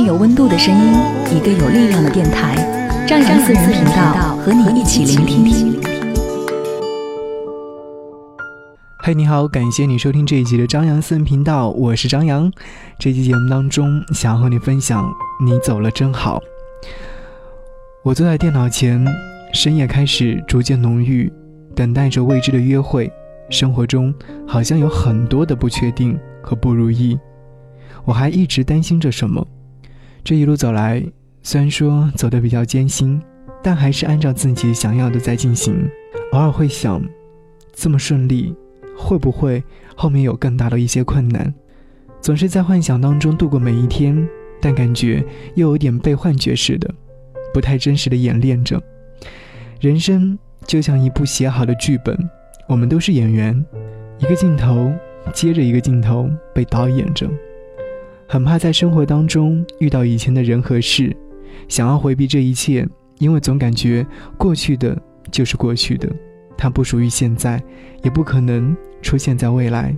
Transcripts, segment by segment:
有温度的声音，一个有力量的电台，张扬私人频道和你一起聆听。嘿，你好，感谢你收听这一集的张扬私人频道，我是张扬。这期节目当中，想要和你分享，你走了真好。我坐在电脑前，深夜开始逐渐浓郁，等待着未知的约会。生活中好像有很多的不确定和不如意，我还一直担心着什么。这一路走来，虽然说走得比较艰辛，但还是按照自己想要的在进行。偶尔会想，这么顺利，会不会后面有更大的一些困难？总是在幻想当中度过每一天，但感觉又有点被幻觉似的，不太真实的演练着。人生就像一部写好的剧本，我们都是演员，一个镜头接着一个镜头被导演着。很怕在生活当中遇到以前的人和事，想要回避这一切，因为总感觉过去的就是过去的，它不属于现在，也不可能出现在未来。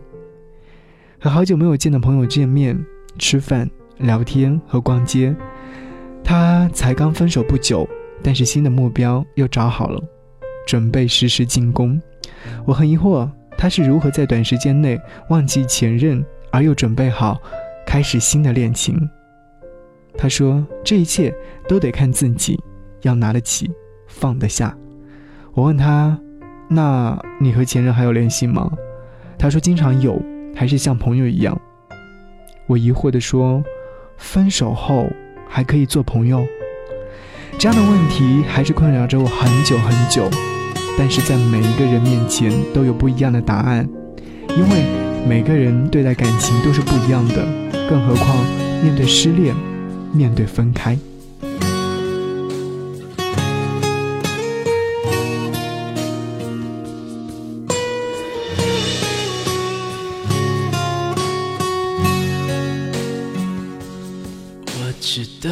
和好久没有见的朋友见面、吃饭、聊天和逛街，他才刚分手不久，但是新的目标又找好了，准备实施进攻。我很疑惑，他是如何在短时间内忘记前任，而又准备好。开始新的恋情，他说：“这一切都得看自己，要拿得起，放得下。”我问他：“那你和前任还有联系吗？”他说：“经常有，还是像朋友一样。”我疑惑地说：“分手后还可以做朋友？”这样的问题还是困扰着我很久很久，但是在每一个人面前都有不一样的答案，因为每个人对待感情都是不一样的。更何况，面对失恋，面对分开，我知道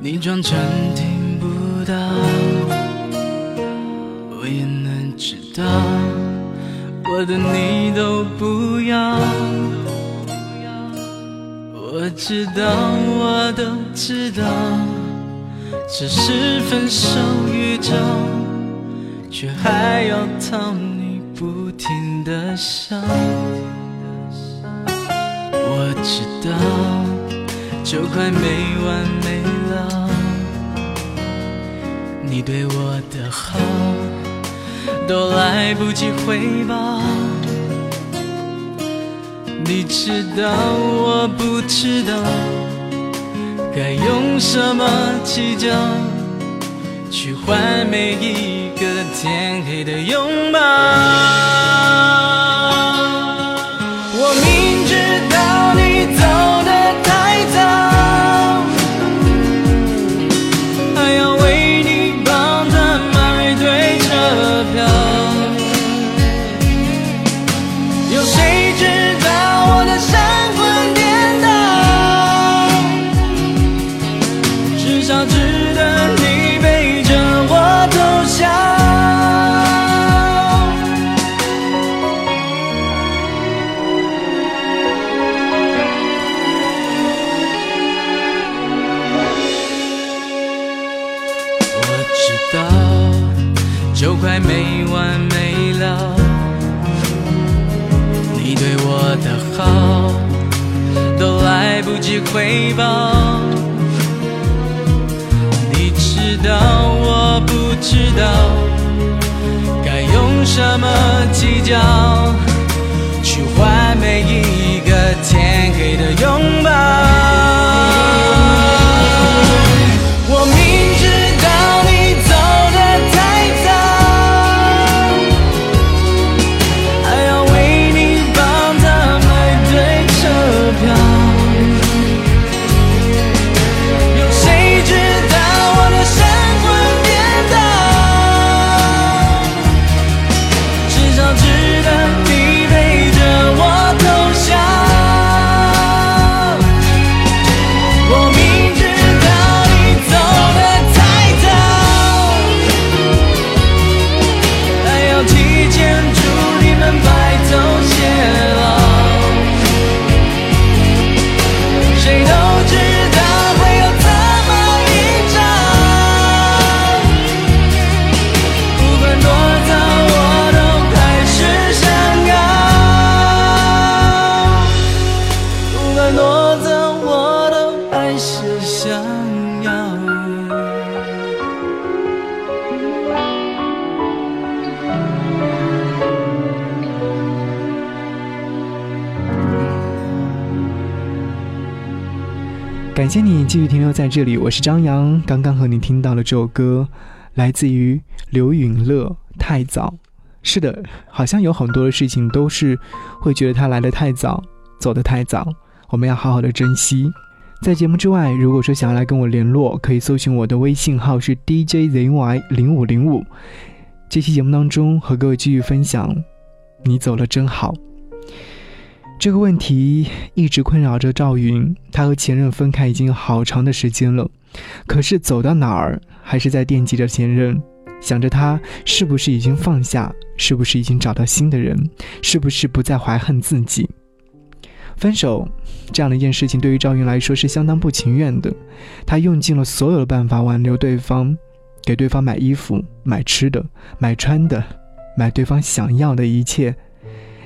你装成听不到，我也能知道，我的你都不我知道，我都知道，只是分手预兆，却还要讨你不停的笑。我知道，就快没完没了，你对我的好，都来不及回报。你知道，我不知道，该用什么计较，去换每一个天黑的拥抱。好，都来不及回报，你知道我不知道，该用什么计较，去换每一个天黑的拥抱。感谢你继续停留在这里，我是张扬。刚刚和你听到了这首歌，来自于刘允乐，《太早》。是的，好像有很多的事情都是会觉得它来的太早，走得太早，我们要好好的珍惜。在节目之外，如果说想要来跟我联络，可以搜寻我的微信号是 DJZY 零五零五。这期节目当中和各位继续分享，你走了真好。这个问题一直困扰着赵云，他和前任分开已经好长的时间了，可是走到哪儿还是在惦记着前任，想着他是不是已经放下，是不是已经找到新的人，是不是不再怀恨自己。分手这样的一件事情对于赵云来说是相当不情愿的，他用尽了所有的办法挽留对方，给对方买衣服、买吃的、买穿的，买对方想要的一切。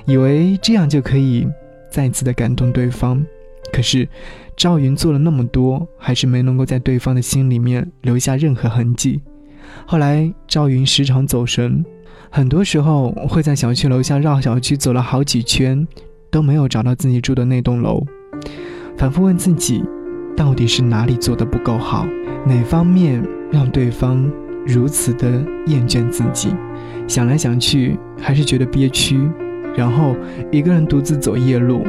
以为这样就可以再次的感动对方，可是赵云做了那么多，还是没能够在对方的心里面留下任何痕迹。后来赵云时常走神，很多时候会在小区楼下绕小区走了好几圈，都没有找到自己住的那栋楼，反复问自己，到底是哪里做的不够好，哪方面让对方如此的厌倦自己？想来想去，还是觉得憋屈。然后一个人独自走夜路，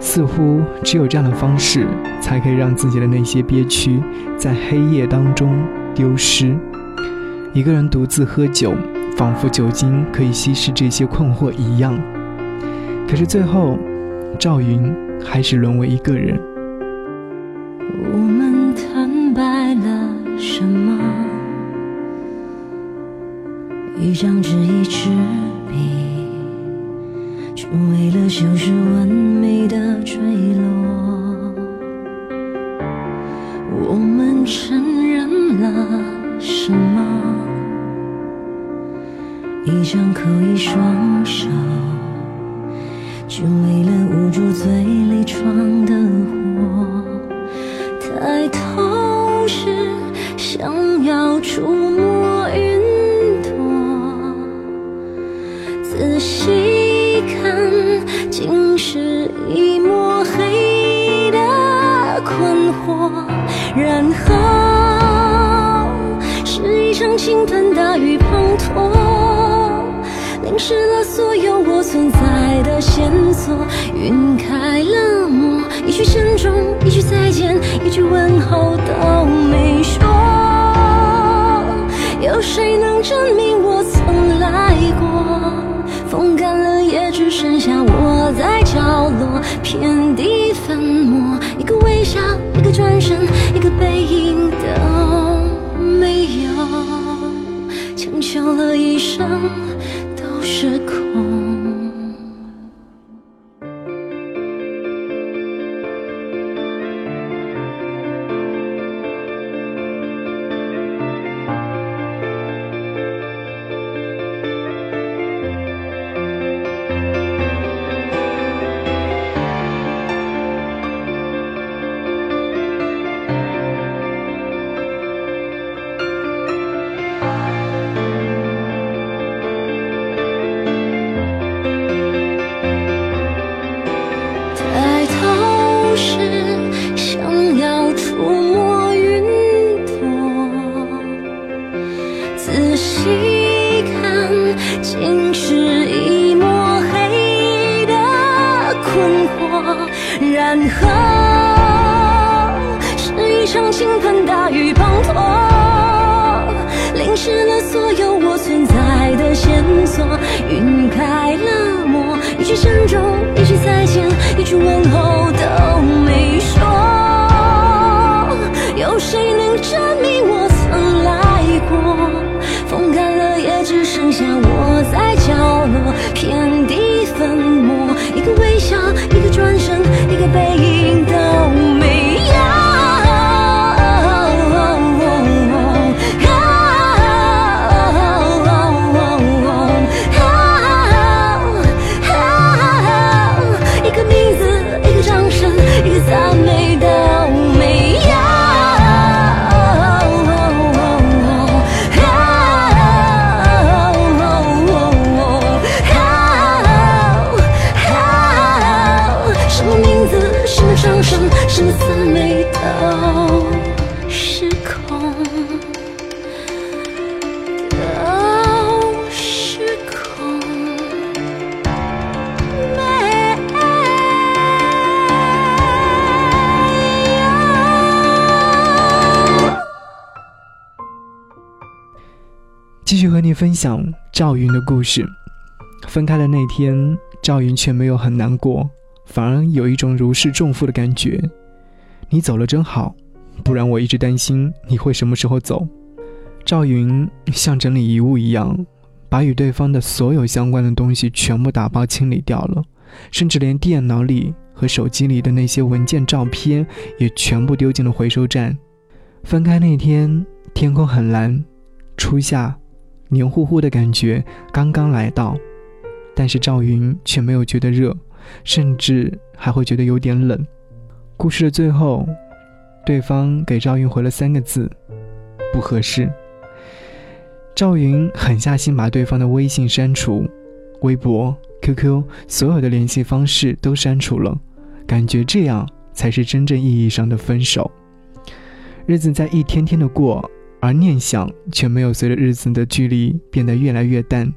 似乎只有这样的方式，才可以让自己的那些憋屈在黑夜当中丢失。一个人独自喝酒，仿佛酒精可以稀释这些困惑一样。可是最后，赵云还是沦为一个人。我们坦白了什么？一张纸，一支笔。为了修饰完美的坠落，我们承认了什么？一张口，一双手，就为了捂住嘴里闯的祸。抬头时，想要触摸是一抹黑的困惑，然后是一场倾盆大雨滂沱，淋湿了所有我存在的线索。晕开了墨，一句珍重，一句再见，一句问候都没说。有谁能证明我曾来过？风干了，也只剩下我在角落，遍地粉末。一个微笑，一个转身，一个背影都没有，强求了一生都是苦。分享赵云的故事。分开的那天，赵云却没有很难过，反而有一种如释重负的感觉。你走了真好，不然我一直担心你会什么时候走。赵云像整理遗物一样，把与对方的所有相关的东西全部打包清理掉了，甚至连电脑里和手机里的那些文件、照片也全部丢进了回收站。分开那天，天空很蓝，初夏，黏糊糊的感觉刚刚来到，但是赵云却没有觉得热，甚至还会觉得有点冷。故事的最后，对方给赵云回了三个字：不合适。赵云狠下心把对方的微信删除，微博、QQ 所有的联系方式都删除了，感觉这样才是真正意义上的分手。日子在一天天的过，而念想却没有随着日子的距离变得越来越淡。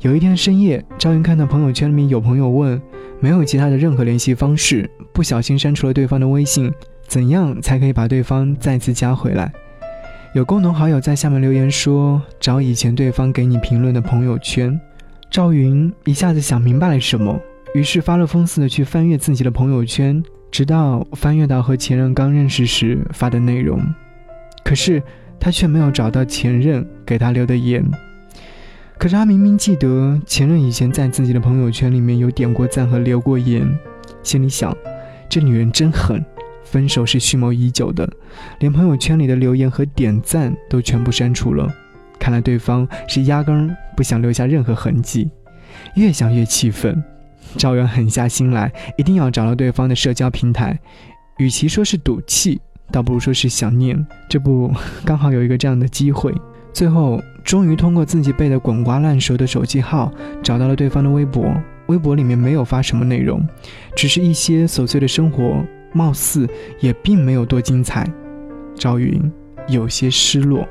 有一天深夜，赵云看到朋友圈里面有朋友问，没有其他的任何联系方式，不小心删除了对方的微信，怎样才可以把对方再次加回来？有共同好友在下面留言说，找以前对方给你评论的朋友圈。赵云一下子想明白了什么，于是发了疯似的去翻阅自己的朋友圈，直到翻阅到和前任刚认识时发的内容，可是他却没有找到前任给他留的言。可是他明明记得前任以前在自己的朋友圈里面有点过赞和留过言，心里想，这女人真狠，分手是蓄谋已久的，连朋友圈里的留言和点赞都全部删除了。看来对方是压根儿不想留下任何痕迹。越想越气愤，赵远狠下心来，一定要找到对方的社交平台。与其说是赌气，倒不如说是想念。这不，刚好有一个这样的机会。最后，终于通过自己背得滚瓜烂熟的手机号，找到了对方的微博。微博里面没有发什么内容，只是一些琐碎的生活，貌似也并没有多精彩。赵云有些失落。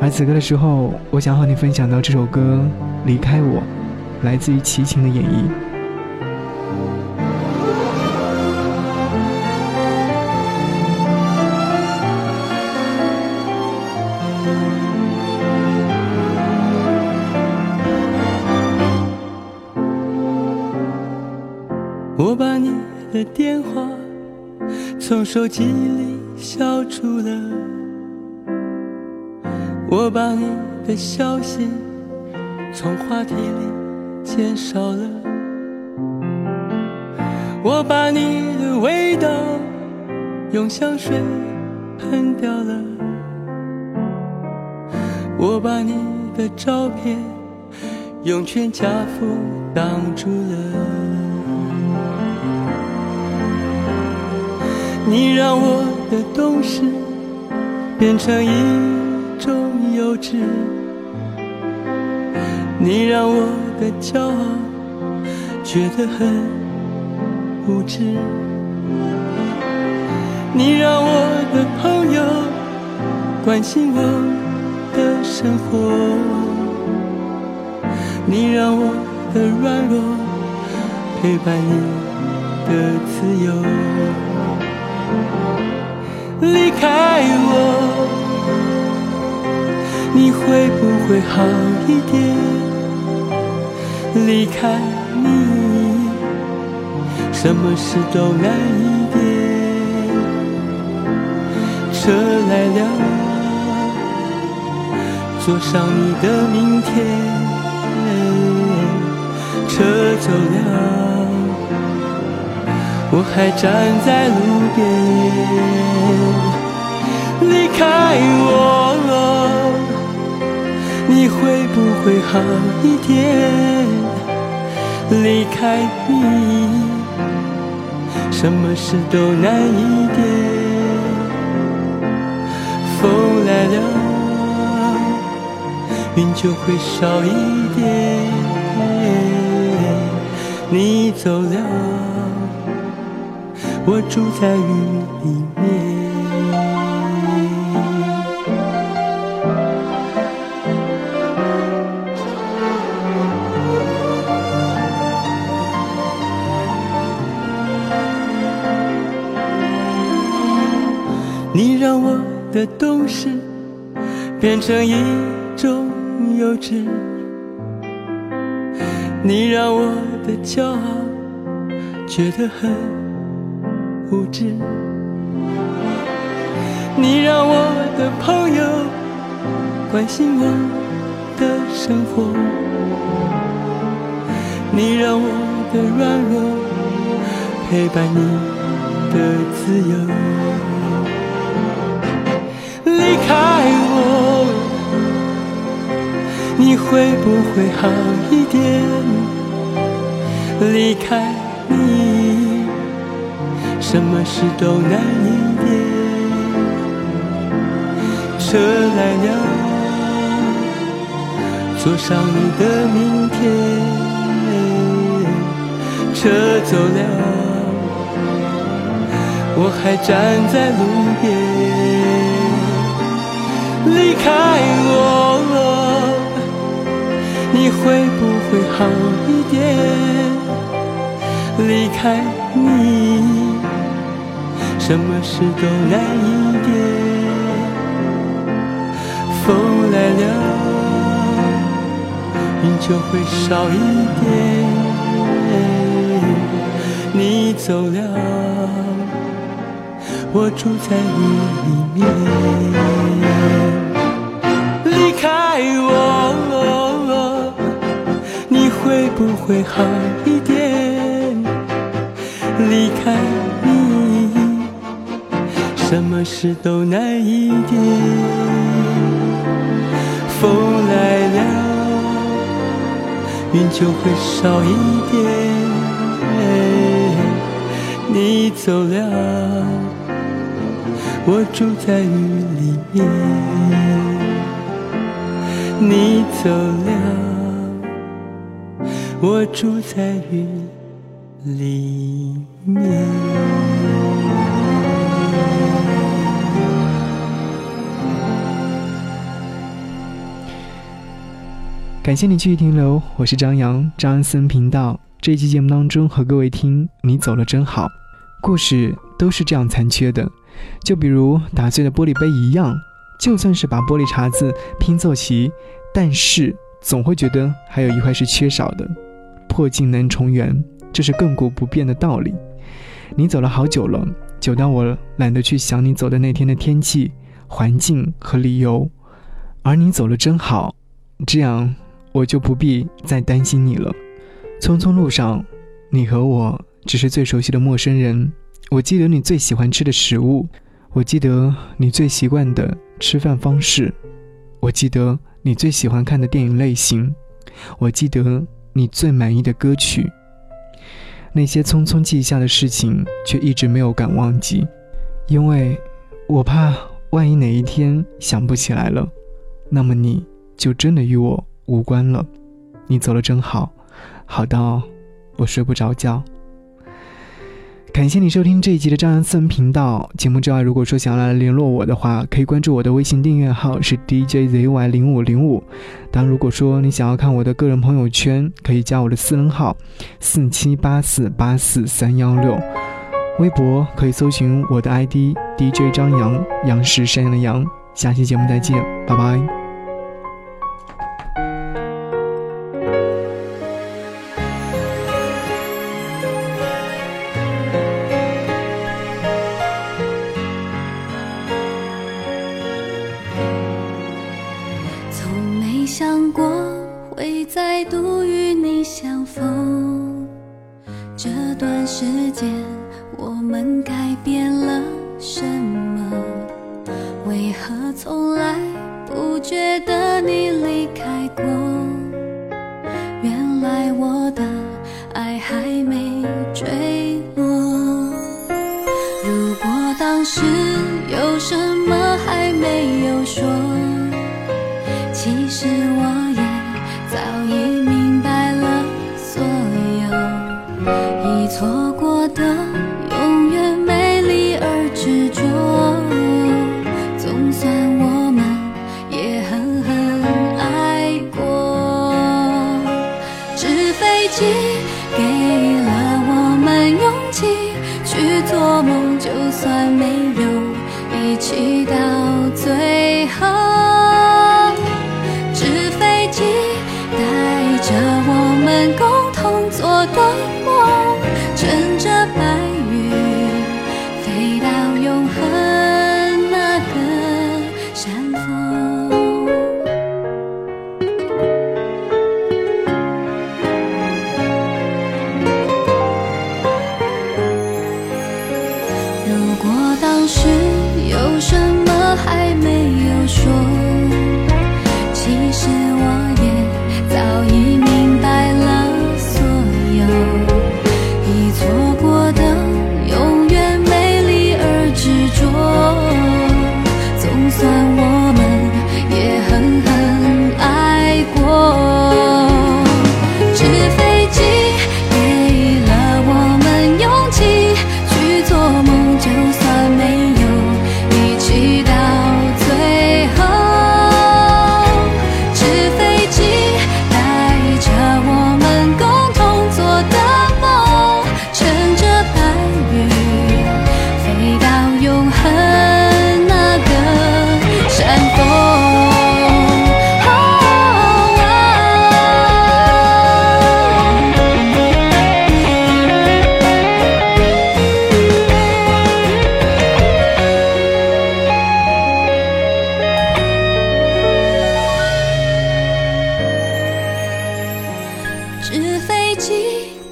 而此刻的时候，我想和你分享到这首歌《离开我》，来自于齐秦的演绎。从手机里消除了，我把你的消息从话题里减少了，我把你的味道用香水喷掉了，我把你的照片用全家福挡住了。你让我的懂事变成一种幼稚，你让我的骄傲觉得很无知，你让我的朋友关心我的生活，你让我的软弱陪伴你的自由。离开我，你会不会好一点？离开你，什么事都难一点。车来了，坐上你的明天。车走了。我还站在路边，离开我，你会不会好一点？离开你，什么事都难一点。风来了，云就会少一点。你走了。我住在雨里面。你让我的懂事变成一种幼稚，你让我的骄傲觉得很无知，你让我的朋友关心我的生活，你让我的软弱陪伴你的自由。离开我，你会不会好一点？离开，什么事都难一点。车来了，坐上你的明天。车走了，我还站在路边。离开我，你会不会好一点？离开你，什么事都难一点。风来了，云就会少一点。你走了，我住在雨里面。离开我，你会不会好一点？离开，什么事都难一点。风来了，云就会少一点。你走了，我住在雨里面。你走了，我住在雨里面。感谢你继续停留，我是张扬，张安森频道。这一期节目当中和各位听，你走了真好。故事都是这样残缺的，就比如打碎的玻璃杯一样。就算是把玻璃碴子拼凑齐，但是总会觉得还有一块是缺少的。破镜难重圆，这是亘古不变的道理。你走了好久了，久到我懒得去想你走的那天的天气、环境和理由。而你走了真好，这样我就不必再担心你了。匆匆路上，你和我只是最熟悉的陌生人。我记得你最喜欢吃的食物，我记得你最习惯的。吃饭方式，我记得你最喜欢看的电影类型，我记得你最满意的歌曲。那些匆匆记下的事情，却一直没有敢忘记，因为我怕万一哪一天想不起来了，那么你就真的与我无关了。你走了真好，好到我睡不着觉。感谢你收听这一集的张扬私人频道节目之外，如果说想要来联络我的话，可以关注我的微信订阅号是 DJZY 零五零五。当然，如果说你想要看我的个人朋友圈，可以加我的私人号四七八四八四三幺六。微博可以搜寻我的 ID DJ 张扬，杨是山羊的羊。下期节目再见，拜拜。是有什么？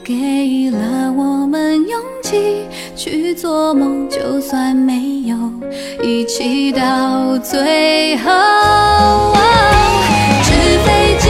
给了我们勇气去做梦，就算没有一起到最后纸飞机。